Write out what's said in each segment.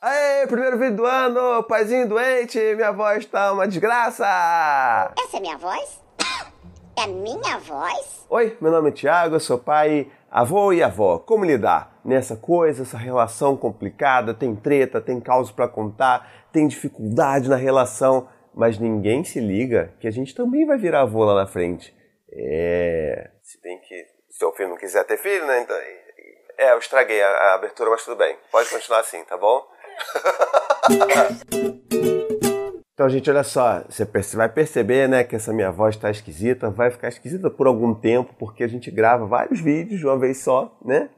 Aê, primeiro vídeo do ano, paizinho doente, minha voz tá uma desgraça! Essa é minha voz? É minha voz? Oi, meu nome é Thiago, eu sou pai, avô e avó. Como lidar nessa coisa, essa relação complicada? Tem treta, tem causa para contar, tem dificuldade na relação, mas ninguém se liga que a gente também vai virar avô lá na frente. É. Se bem que seu filho não quiser ter filho, né? Então. É, eu estraguei a, a abertura, mas tudo bem. Pode continuar assim, tá bom? Então, gente, olha só, você vai perceber, né, que essa minha voz está esquisita, vai ficar esquisita por algum tempo, porque a gente grava vários vídeos de uma vez só, né?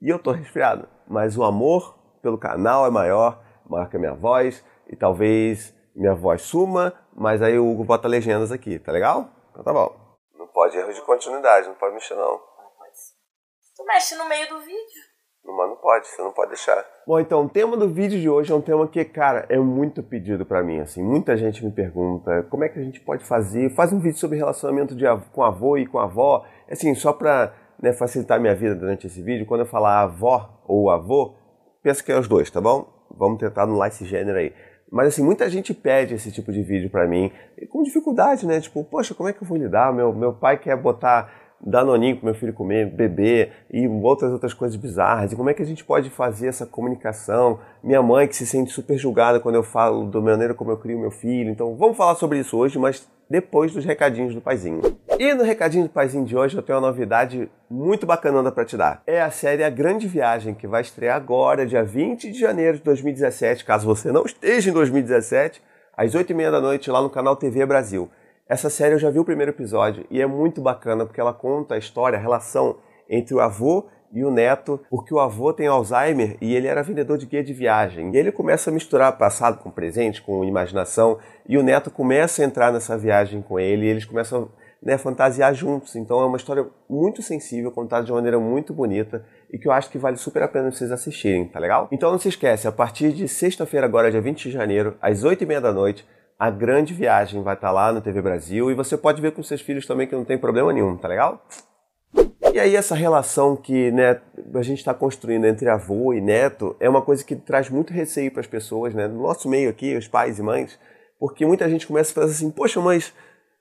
E eu tô resfriado. Mas o amor pelo canal é maior, maior que a minha voz, e talvez minha voz suma, mas aí o Hugo bota legendas aqui, tá legal? Então tá bom. Não pode erro de continuidade, não pode mexer não. Tu mexe no meio do vídeo. Mas não pode, você não pode deixar. Bom, então, o tema do vídeo de hoje é um tema que, cara, é muito pedido para mim, assim. Muita gente me pergunta como é que a gente pode fazer. Faz um vídeo sobre relacionamento de, com avô e com avó. Assim, só pra né, facilitar minha vida durante esse vídeo, quando eu falar avó ou avô, pensa que é os dois, tá bom? Vamos tentar anular esse gênero aí. Mas assim, muita gente pede esse tipo de vídeo para mim, com dificuldade, né? Tipo, poxa, como é que eu vou lidar? Meu, meu pai quer botar danoninho para meu filho comer, beber e outras outras coisas bizarras. E como é que a gente pode fazer essa comunicação? Minha mãe que se sente super julgada quando eu falo da maneira como eu crio meu filho. Então vamos falar sobre isso hoje, mas depois dos recadinhos do paizinho. E no recadinho do paizinho de hoje eu tenho uma novidade muito bacana para te dar. É a série A Grande Viagem, que vai estrear agora, dia 20 de janeiro de 2017, caso você não esteja em 2017, às 8h30 da noite lá no canal TV Brasil. Essa série eu já vi o primeiro episódio e é muito bacana porque ela conta a história, a relação entre o avô e o neto, porque o avô tem Alzheimer e ele era vendedor de guia de viagem. E ele começa a misturar passado com presente, com imaginação, e o neto começa a entrar nessa viagem com ele e eles começam né, a fantasiar juntos. Então é uma história muito sensível, contada de uma maneira muito bonita e que eu acho que vale super a pena vocês assistirem, tá legal? Então não se esquece, a partir de sexta-feira, agora dia 20 de janeiro, às 8h30 da noite, a Grande Viagem vai estar lá no TV Brasil e você pode ver com seus filhos também que não tem problema nenhum, tá legal? E aí essa relação que né, a gente está construindo entre avô e neto é uma coisa que traz muito receio para as pessoas, né? No nosso meio aqui, os pais e mães, porque muita gente começa a fazer assim, poxa, mas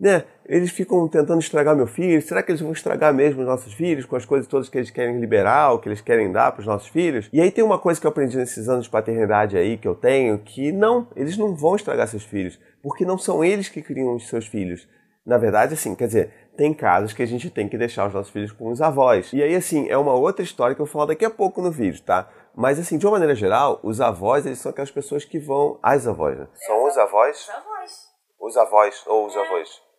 né? Eles ficam tentando estragar meu filho. Será que eles vão estragar mesmo os nossos filhos com as coisas todas que eles querem liberar, ou que eles querem dar para os nossos filhos? E aí tem uma coisa que eu aprendi nesses anos de paternidade aí que eu tenho, que não, eles não vão estragar seus filhos, porque não são eles que criam os seus filhos. Na verdade, assim, quer dizer, tem casos que a gente tem que deixar os nossos filhos com os avós. E aí, assim, é uma outra história que eu vou falar daqui a pouco no vídeo, tá? Mas, assim, de uma maneira geral, os avós, eles são aquelas pessoas que vão... As avós, né? São os avós? Os avós. Os avós, ou os avós.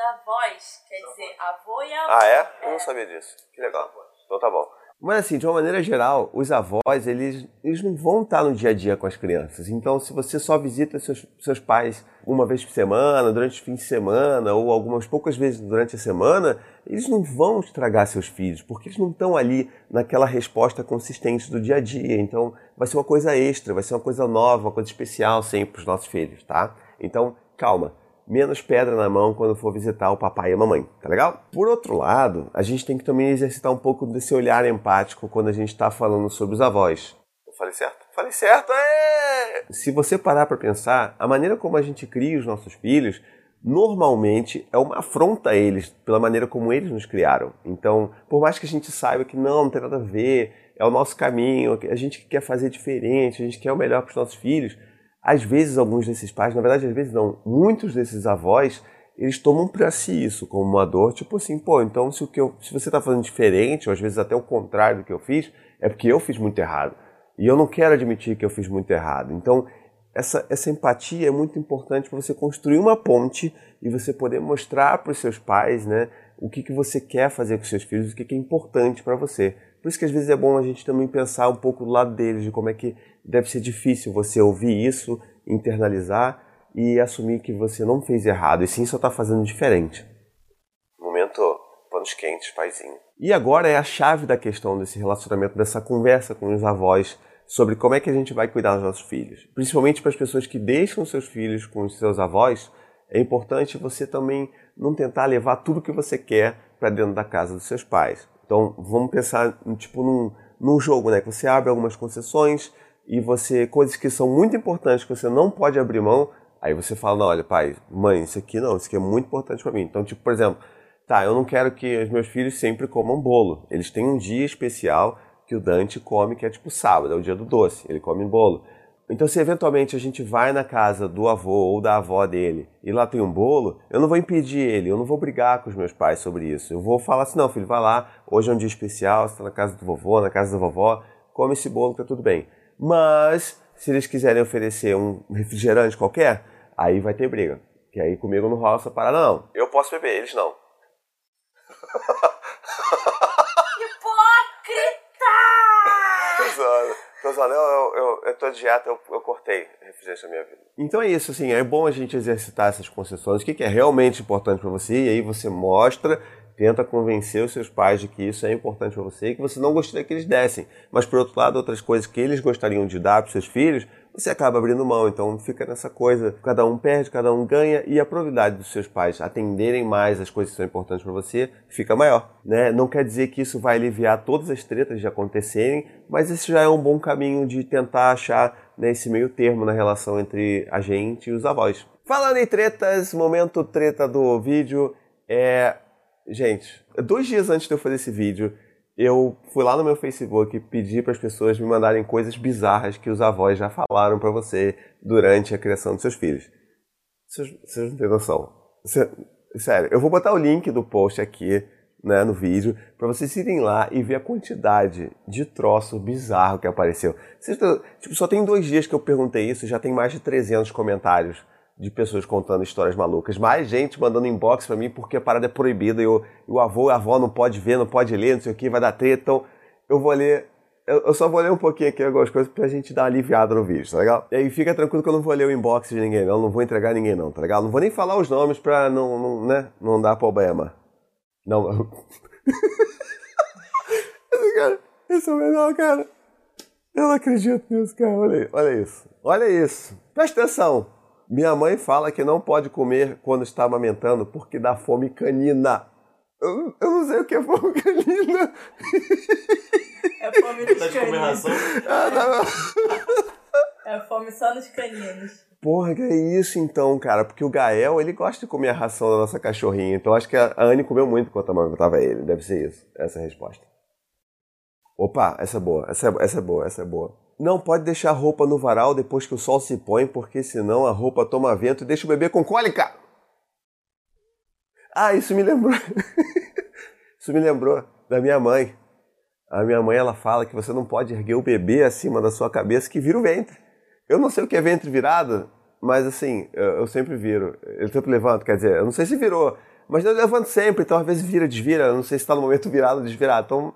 Avós, quer dizer, avô e avó. Ah, é? Eu não sabia disso. Que legal. Então tá bom. Mas assim, de uma maneira geral, os avós, eles, eles não vão estar no dia a dia com as crianças. Então, se você só visita seus, seus pais uma vez por semana, durante o fim de semana, ou algumas poucas vezes durante a semana, eles não vão estragar seus filhos, porque eles não estão ali naquela resposta consistente do dia a dia. Então, vai ser uma coisa extra, vai ser uma coisa nova, uma coisa especial sempre para os nossos filhos, tá? Então, calma menos pedra na mão quando for visitar o papai e a mamãe, tá legal? Por outro lado, a gente tem que também exercitar um pouco desse olhar empático quando a gente está falando sobre os avós. Eu falei certo? Falei certo, é! Se você parar para pensar, a maneira como a gente cria os nossos filhos normalmente é uma afronta a eles pela maneira como eles nos criaram. Então, por mais que a gente saiba que não, não tem nada a ver, é o nosso caminho, a gente quer fazer diferente, a gente quer o melhor para os nossos filhos, às vezes alguns desses pais, na verdade às vezes não, muitos desses avós, eles tomam para si isso como uma dor, tipo assim, pô, então se, o que eu, se você está fazendo diferente, ou às vezes até o contrário do que eu fiz, é porque eu fiz muito errado. E eu não quero admitir que eu fiz muito errado. Então, essa, essa empatia é muito importante para você construir uma ponte e você poder mostrar para os seus pais né, o que, que você quer fazer com seus filhos, o que, que é importante para você. Por isso que às vezes é bom a gente também pensar um pouco do lado deles, de como é que deve ser difícil você ouvir isso, internalizar e assumir que você não fez errado, e sim só está fazendo diferente. Momento panos quentes, paizinho. E agora é a chave da questão desse relacionamento, dessa conversa com os avós sobre como é que a gente vai cuidar dos nossos filhos. Principalmente para as pessoas que deixam seus filhos com os seus avós, é importante você também não tentar levar tudo que você quer para dentro da casa dos seus pais. Então, vamos pensar tipo num, num jogo, né? Que você abre algumas concessões e você coisas que são muito importantes que você não pode abrir mão, aí você fala, não, olha, pai, mãe, isso aqui não, isso aqui é muito importante para mim. Então, tipo, por exemplo, tá, eu não quero que os meus filhos sempre comam bolo. Eles têm um dia especial que o Dante come, que é tipo sábado, é o dia do doce, ele come bolo. Então, se eventualmente a gente vai na casa do avô ou da avó dele e lá tem um bolo, eu não vou impedir ele, eu não vou brigar com os meus pais sobre isso. Eu vou falar assim: não, filho, vai lá, hoje é um dia especial, você está na casa do vovô, na casa da vovó, come esse bolo, tá tudo bem. Mas, se eles quiserem oferecer um refrigerante qualquer, aí vai ter briga. Que aí comigo não rola essa parada, não. Eu posso beber, eles não. Eu, eu, eu, eu tô de dieta, eu, eu cortei refrigerante na minha vida. Então é isso, assim, é bom a gente exercitar essas concessões, o que, que é realmente importante para você, e aí você mostra, tenta convencer os seus pais de que isso é importante para você e que você não gostaria que eles dessem. Mas, por outro lado, outras coisas que eles gostariam de dar para seus filhos, você acaba abrindo mão. Então fica nessa coisa, cada um perde, cada um ganha e a probabilidade dos seus pais atenderem mais as coisas que são importantes para você fica maior. Né? Não quer dizer que isso vai aliviar todas as tretas de acontecerem, mas esse já é um bom caminho de tentar achar né, esse meio termo na relação entre a gente e os avós. Falando em tretas, momento treta do vídeo é. Gente, dois dias antes de eu fazer esse vídeo, eu fui lá no meu Facebook e pedi para as pessoas me mandarem coisas bizarras que os avós já falaram para você durante a criação dos seus filhos. Vocês, não têm noção. Sério, eu vou botar o link do post aqui né, no vídeo para vocês irem lá e ver a quantidade de troço bizarro que apareceu. Tipo, só tem dois dias que eu perguntei isso já tem mais de 300 comentários de pessoas contando histórias malucas. Mais gente mandando inbox para mim porque a parada é proibida e o, e o avô e a avó não pode ver, não pode ler, não sei o que, vai dar treta. Então eu vou ler. Eu, eu só vou ler um pouquinho aqui algumas coisas pra gente dar aliviada no vídeo, tá legal? E aí fica tranquilo que eu não vou ler o inbox de ninguém, não, não vou entregar ninguém, não, tá legal? Não vou nem falar os nomes pra não, não, né, não dar problema. Não. esse cara, esse é o melhor, cara. Eu não acredito nisso, cara. Olha, olha isso. Olha isso. Presta atenção. Minha mãe fala que não pode comer quando está amamentando porque dá fome canina. Eu, eu não sei o que é fome canina. É fome dos caninos. Ah, tá é fome só nos caninos. Porra, que é isso então, cara? Porque o Gael, ele gosta de comer a ração da nossa cachorrinha. Então acho que a Anne comeu muito enquanto amamentava ele. Deve ser isso. Essa é a resposta. Opa, essa é boa. Essa é, essa é boa, essa é boa. Não pode deixar a roupa no varal depois que o sol se põe, porque senão a roupa toma vento e deixa o bebê com cólica. Ah, isso me lembrou. isso me lembrou da minha mãe. A minha mãe ela fala que você não pode erguer o bebê acima da sua cabeça que vira o ventre. Eu não sei o que é ventre virado, mas assim, eu, sempre viro. Eu sempre levanto, quer dizer, eu não sei se virou, mas eu levanto sempre, então às vezes vira, desvira. Eu não sei se está no momento virado ou desvirado. Então,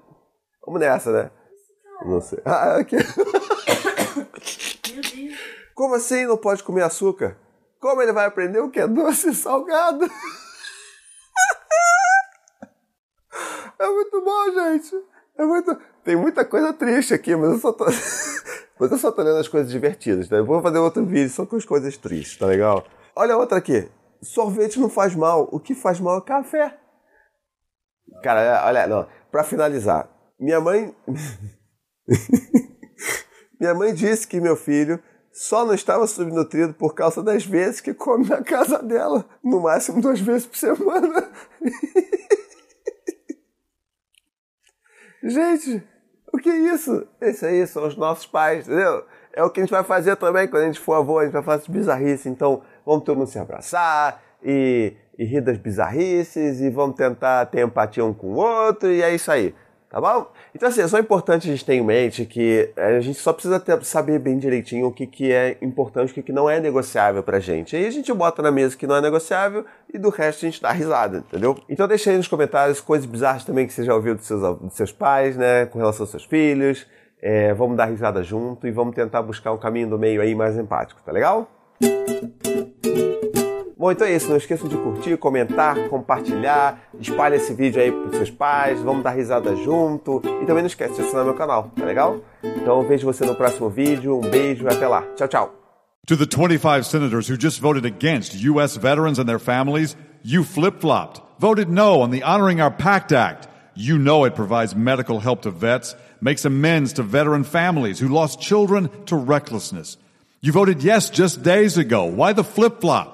vamos nessa, né? Não sei. Ah, aqui. Como assim não pode comer açúcar? Como ele vai aprender o que é doce e salgado? É muito bom, gente. É muito... Tem muita coisa triste aqui, mas eu só tô. mas eu só tô lendo as coisas divertidas, tá? Eu vou fazer outro vídeo só com as coisas tristes, tá legal? Olha outra aqui. Sorvete não faz mal. O que faz mal é café. Cara, olha, não. Pra finalizar, minha mãe. minha mãe disse que meu filho só não estava subnutrido por causa das vezes que come na casa dela, no máximo duas vezes por semana. gente, o que é isso? Isso aí são os nossos pais, entendeu? É o que a gente vai fazer também quando a gente for avô, a gente vai fazer bizarrice. Então, vamos todo mundo se abraçar e, e rir das bizarrices e vamos tentar ter empatia um com o outro e é isso aí. Tá bom? Então, assim, é só importante a gente ter em mente que a gente só precisa ter, saber bem direitinho o que, que é importante o que, que não é negociável pra gente. Aí a gente bota na mesa que não é negociável e do resto a gente dá risada, entendeu? Então deixa aí nos comentários coisas bizarras também que você já ouviu dos seus, dos seus pais, né? Com relação aos seus filhos. É, vamos dar risada junto e vamos tentar buscar um caminho do meio aí mais empático, tá legal? Bom, então é isso. Não esqueçam de curtir, comentar, compartilhar. Espalhe esse vídeo aí para seus pais. Vamos dar risada junto. E também não esquece de assinar meu canal, tá legal? Então vejo você no próximo vídeo. Um beijo e até lá. Tchau, tchau. To the 25 senators who just voted against U.S. veterans and their families, you flip flopped, voted no on the Honoring Our Pact Act. You know it provides medical help to vets, makes amends to veteran families who lost children to recklessness. You voted yes just days ago. Why the flip flop?